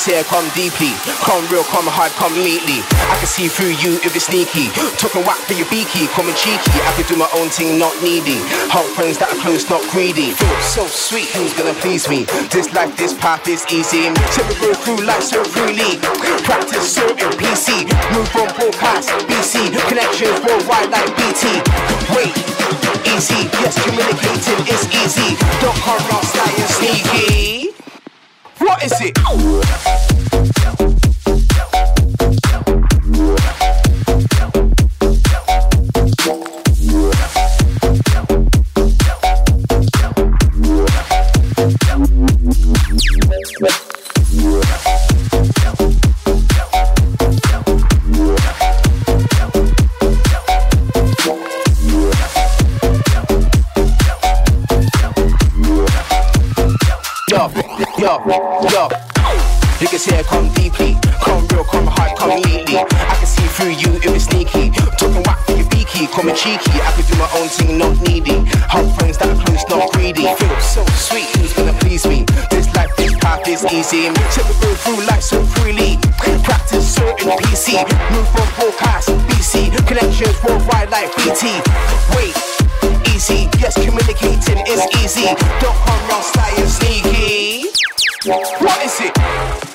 Say I come deeply, come real, come hard, come neatly. I can see through you if it's sneaky. Talking whack for your beaky, coming cheeky. I can do my own thing, not needy. Help friends that are close, not greedy. So sweet, who's gonna please me? This life, this path is easy. So we through life so freely. Practice so certain PC. Move from broadcast, BC. Connections worldwide like BT. Wait, easy. Yes, communicating is easy. Don't come around sneaky. What is it? Yo, yo. You can I come deeply, come real, come hard, come neatly. I can see through you if it's sneaky. Talking whack for your beaky, coming cheeky. I can do my own thing, not needy. Help friends that are close, not greedy. Feel so sweet, who's gonna please me? This life, this path is easy. So we go through life so freely. Practice certain PC. Move from broadcast, BC. Connections worldwide like BT. Wait easy. Yes, communicating is easy. Don't come wrong, and sneaky. What is it?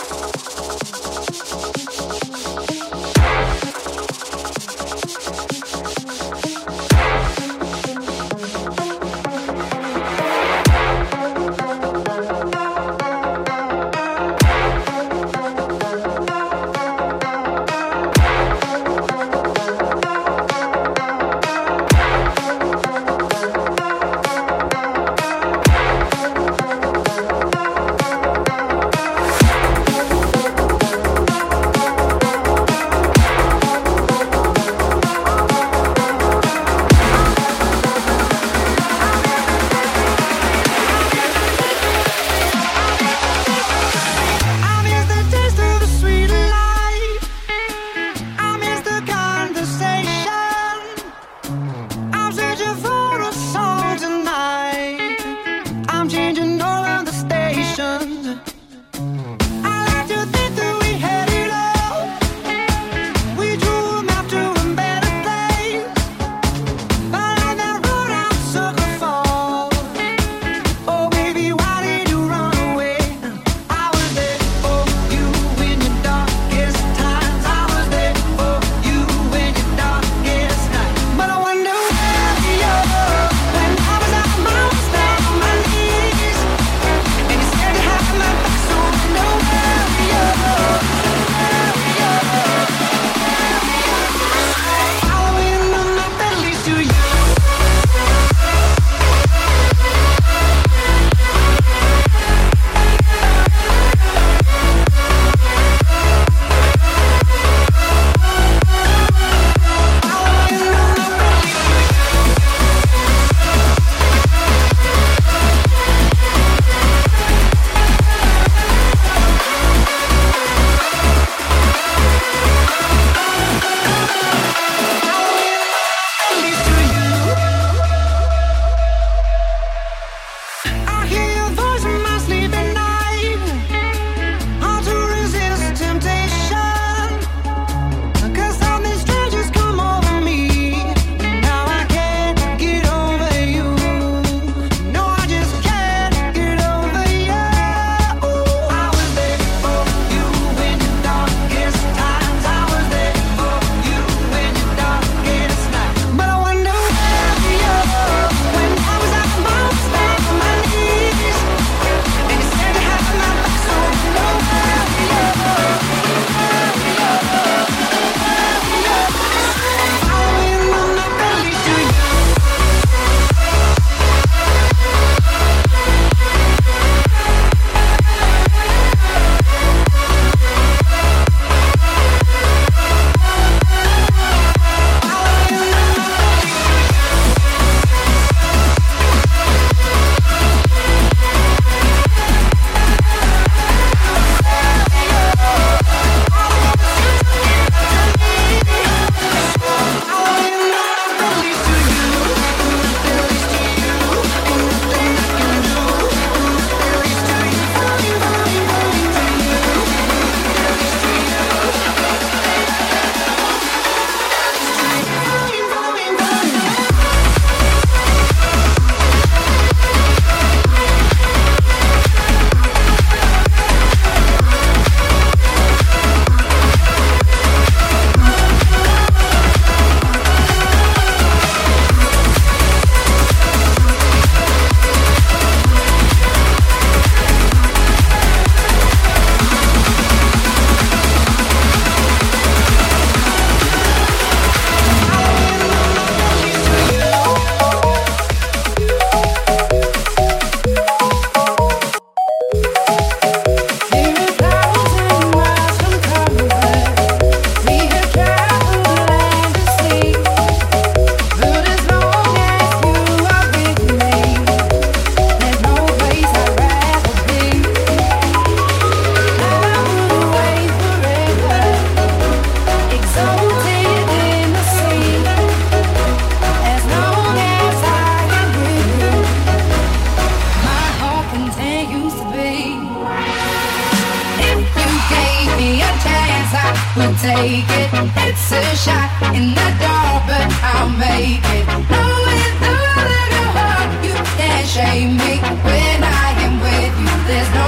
would take it. It's a shot in the dark, but I'll make it. With all of your heart, you can't shame me when I am with you. There's no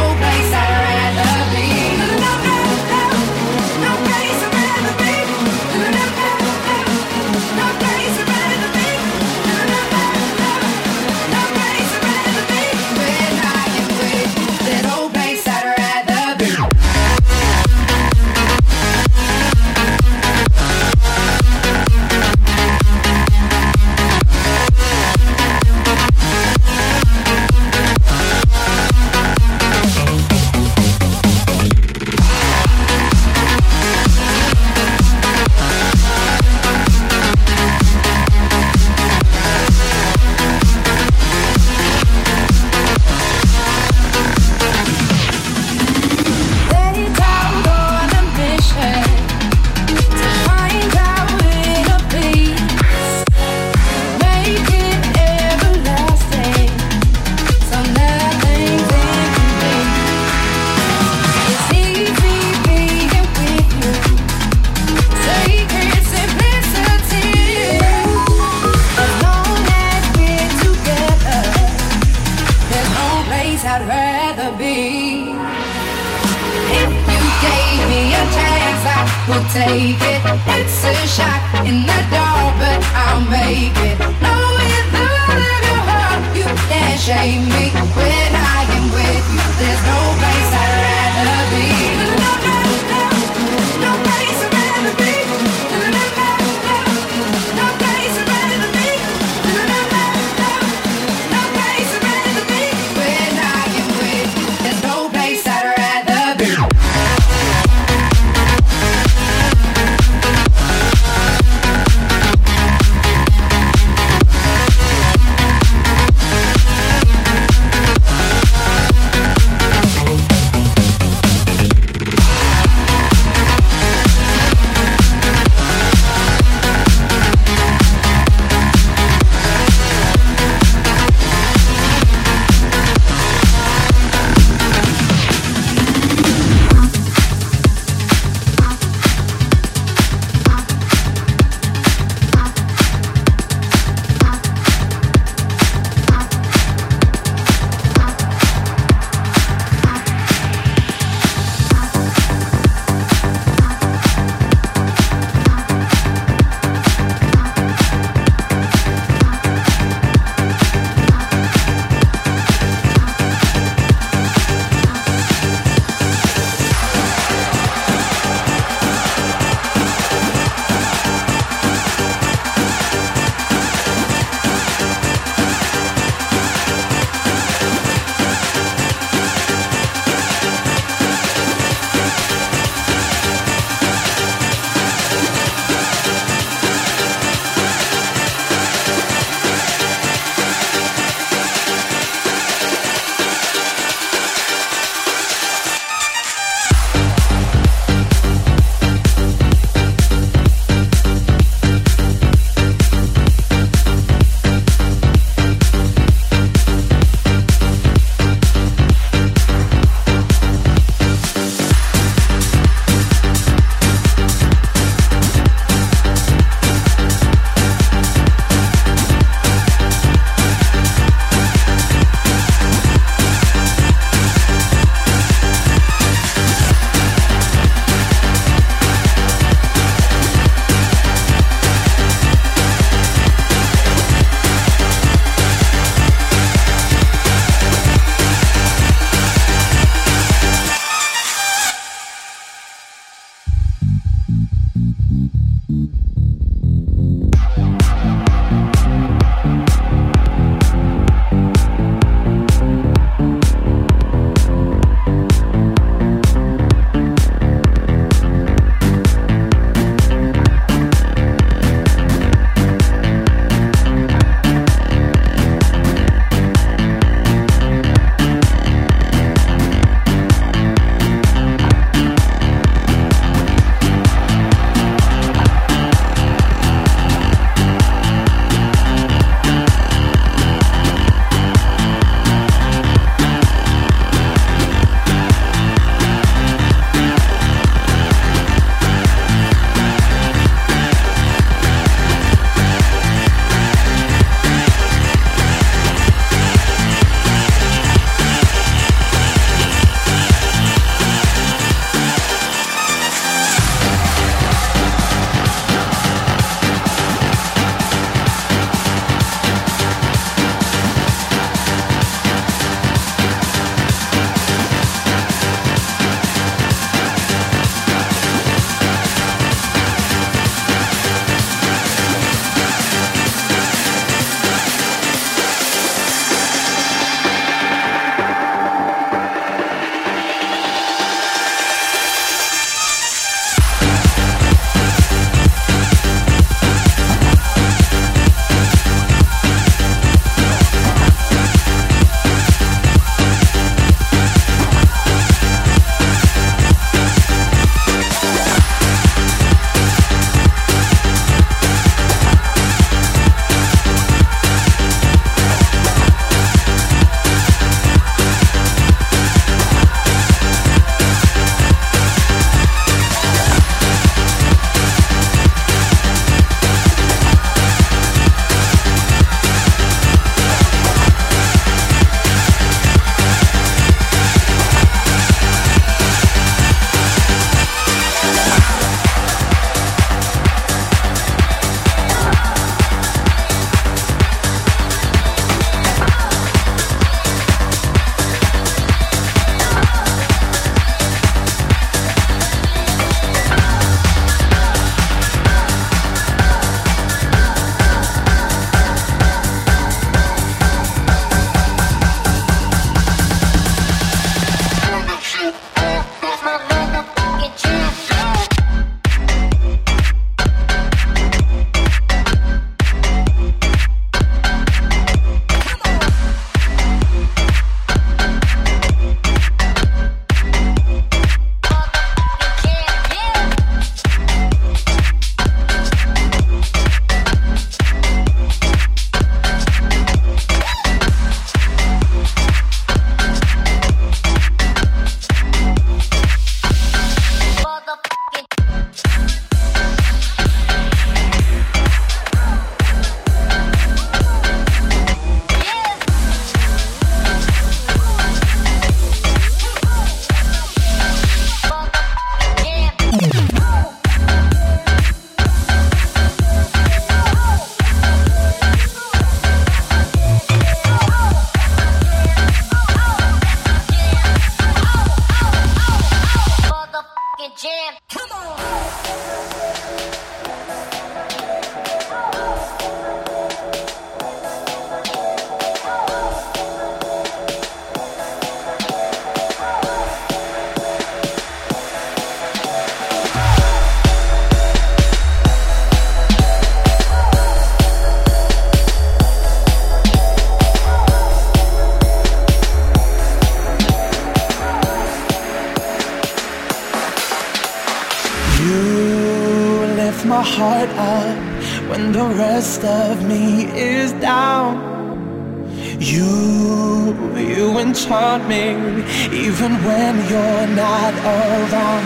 hold on.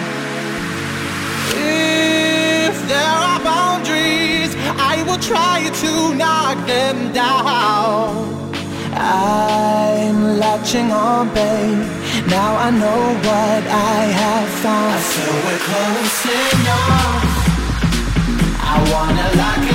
If there are boundaries, I will try to knock them down. I'm latching on, babe. Now I know what I have found. I feel we're closing enough. I wanna lock it.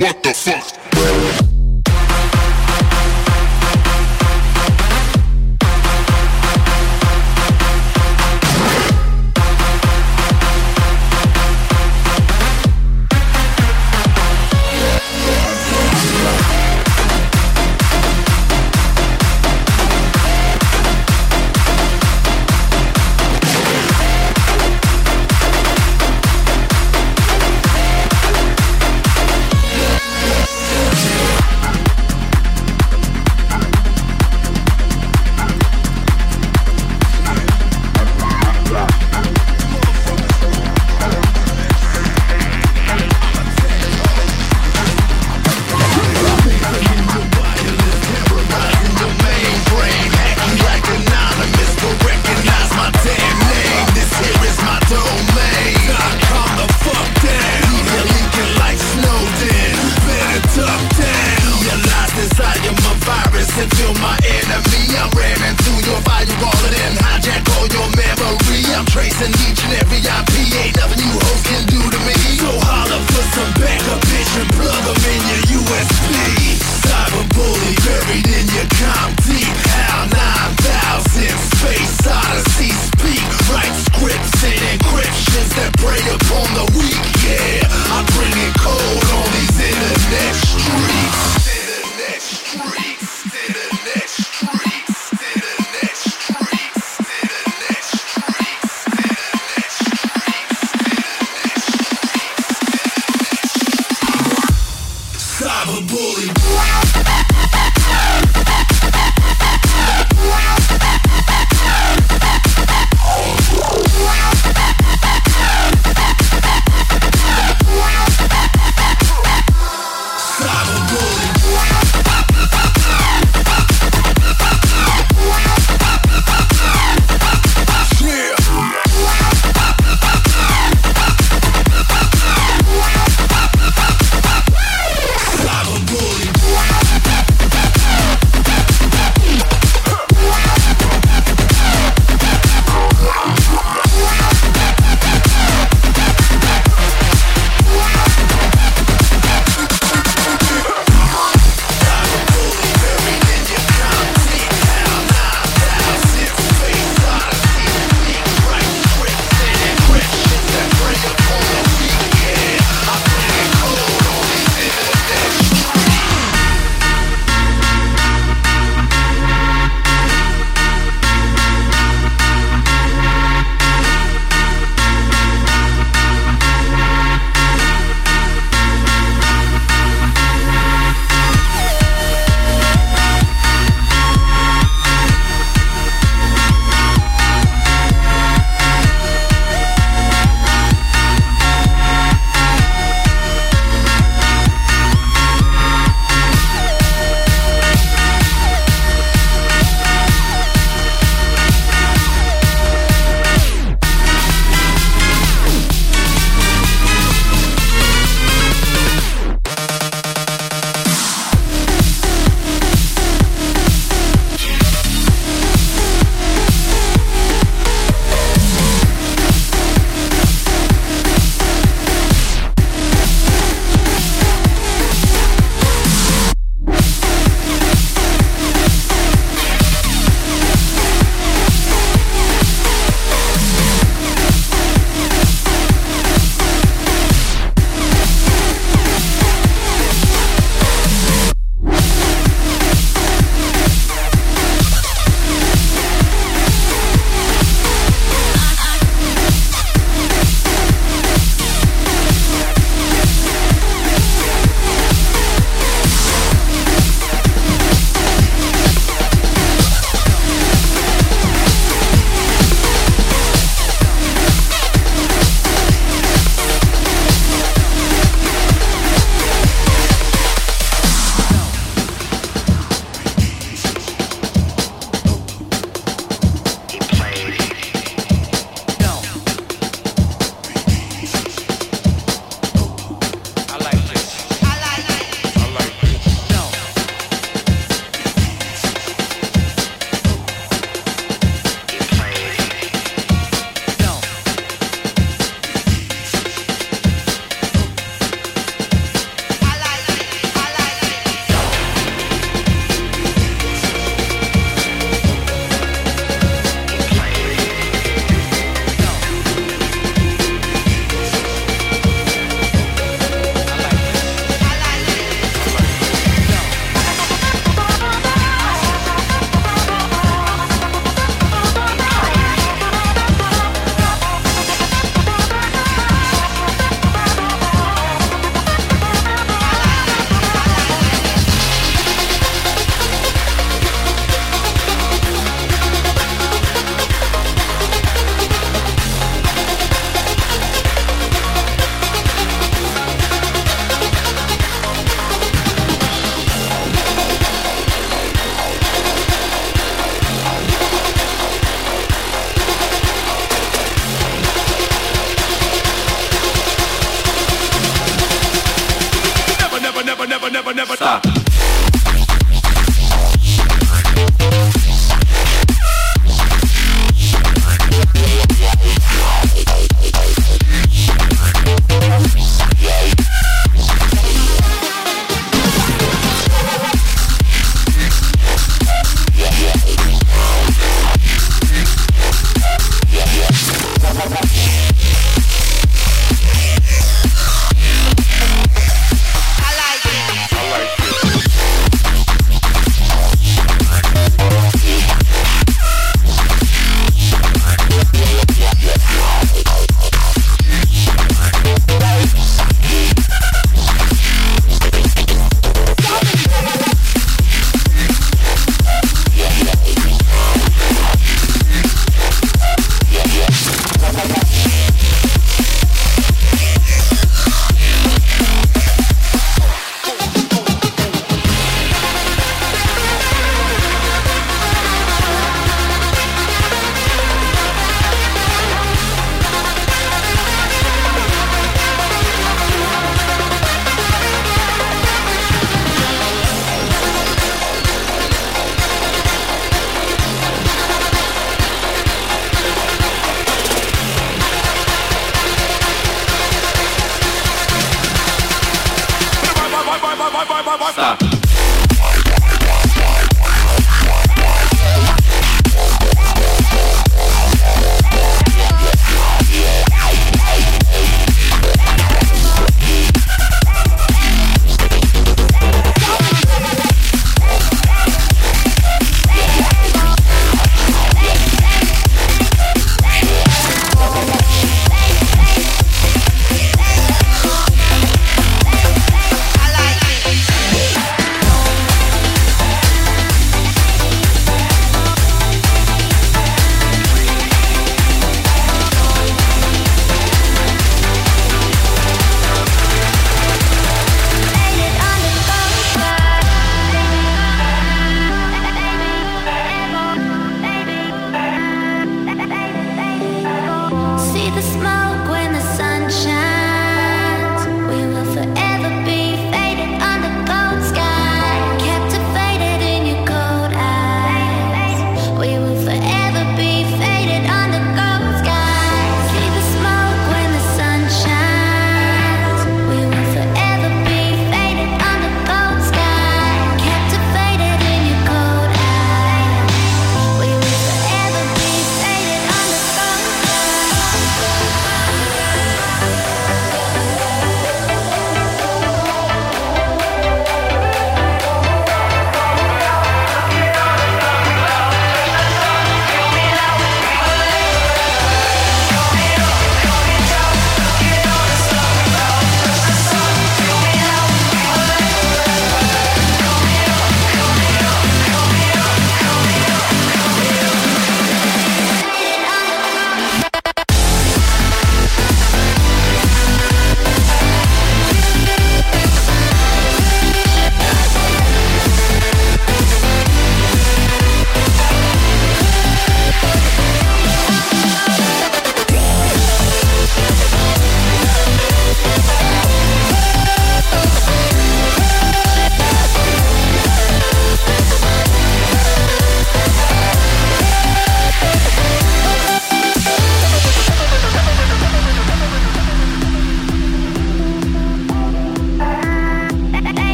Bully.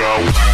Go.